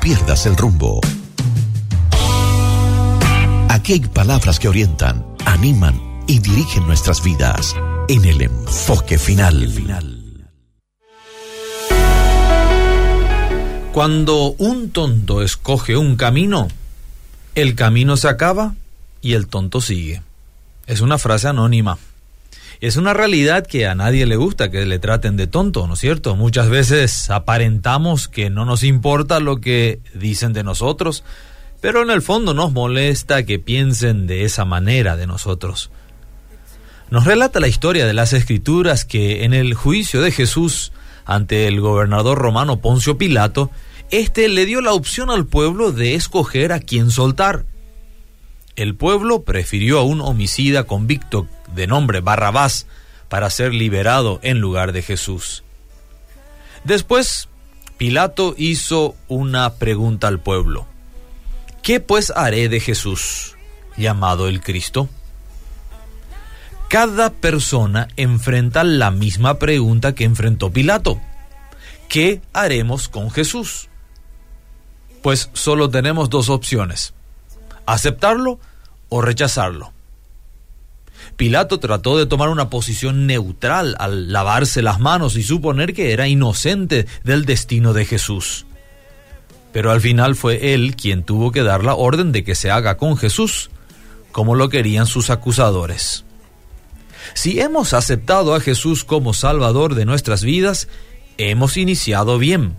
Pierdas el rumbo. Aquí hay palabras que orientan, animan y dirigen nuestras vidas en el enfoque final. Cuando un tonto escoge un camino, el camino se acaba y el tonto sigue. Es una frase anónima. Es una realidad que a nadie le gusta que le traten de tonto, ¿no es cierto? Muchas veces aparentamos que no nos importa lo que dicen de nosotros, pero en el fondo nos molesta que piensen de esa manera de nosotros. Nos relata la historia de las escrituras que en el juicio de Jesús ante el gobernador romano Poncio Pilato, éste le dio la opción al pueblo de escoger a quién soltar. El pueblo prefirió a un homicida convicto de nombre Barrabás para ser liberado en lugar de Jesús. Después, Pilato hizo una pregunta al pueblo. ¿Qué pues haré de Jesús, llamado el Cristo? Cada persona enfrenta la misma pregunta que enfrentó Pilato. ¿Qué haremos con Jesús? Pues solo tenemos dos opciones, aceptarlo o rechazarlo. Pilato trató de tomar una posición neutral al lavarse las manos y suponer que era inocente del destino de Jesús. Pero al final fue él quien tuvo que dar la orden de que se haga con Jesús, como lo querían sus acusadores. Si hemos aceptado a Jesús como Salvador de nuestras vidas, hemos iniciado bien.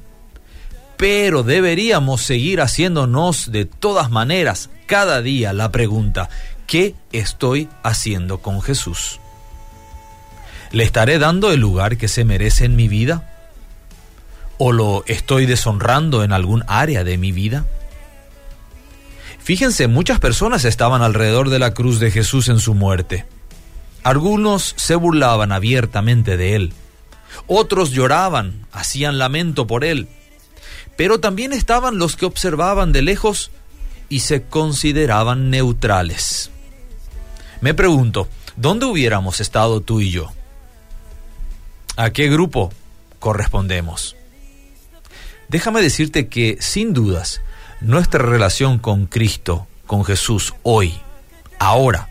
Pero deberíamos seguir haciéndonos de todas maneras cada día la pregunta, ¿qué estoy haciendo con Jesús? ¿Le estaré dando el lugar que se merece en mi vida? ¿O lo estoy deshonrando en algún área de mi vida? Fíjense, muchas personas estaban alrededor de la cruz de Jesús en su muerte. Algunos se burlaban abiertamente de él, otros lloraban, hacían lamento por él, pero también estaban los que observaban de lejos y se consideraban neutrales. Me pregunto, ¿dónde hubiéramos estado tú y yo? ¿A qué grupo correspondemos? Déjame decirte que, sin dudas, nuestra relación con Cristo, con Jesús, hoy, ahora,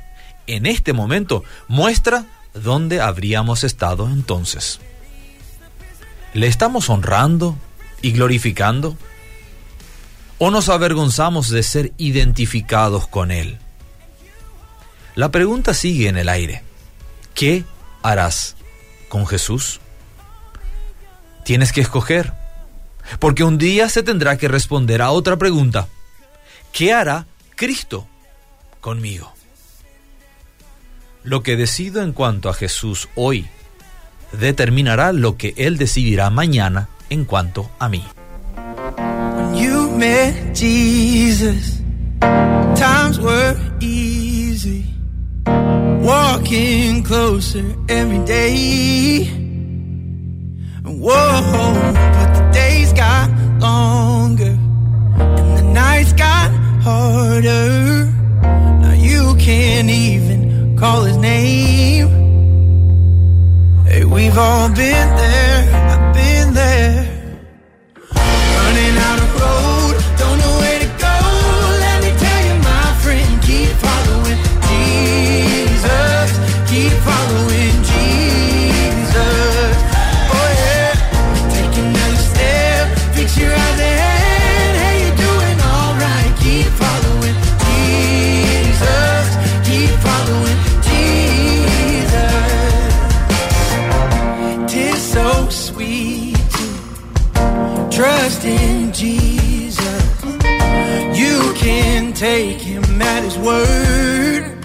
en este momento muestra dónde habríamos estado entonces. ¿Le estamos honrando y glorificando? ¿O nos avergonzamos de ser identificados con Él? La pregunta sigue en el aire. ¿Qué harás con Jesús? Tienes que escoger, porque un día se tendrá que responder a otra pregunta. ¿Qué hará Cristo conmigo? Lo que decido en cuanto a Jesús hoy determinará lo que Él decidirá mañana en cuanto a mí. Walking closer every day. Whoa, but the days got longer and the nights got harder. Now you can't even call his name. Hey, we've all been there, I've been there. Jesus. You can take him at his word.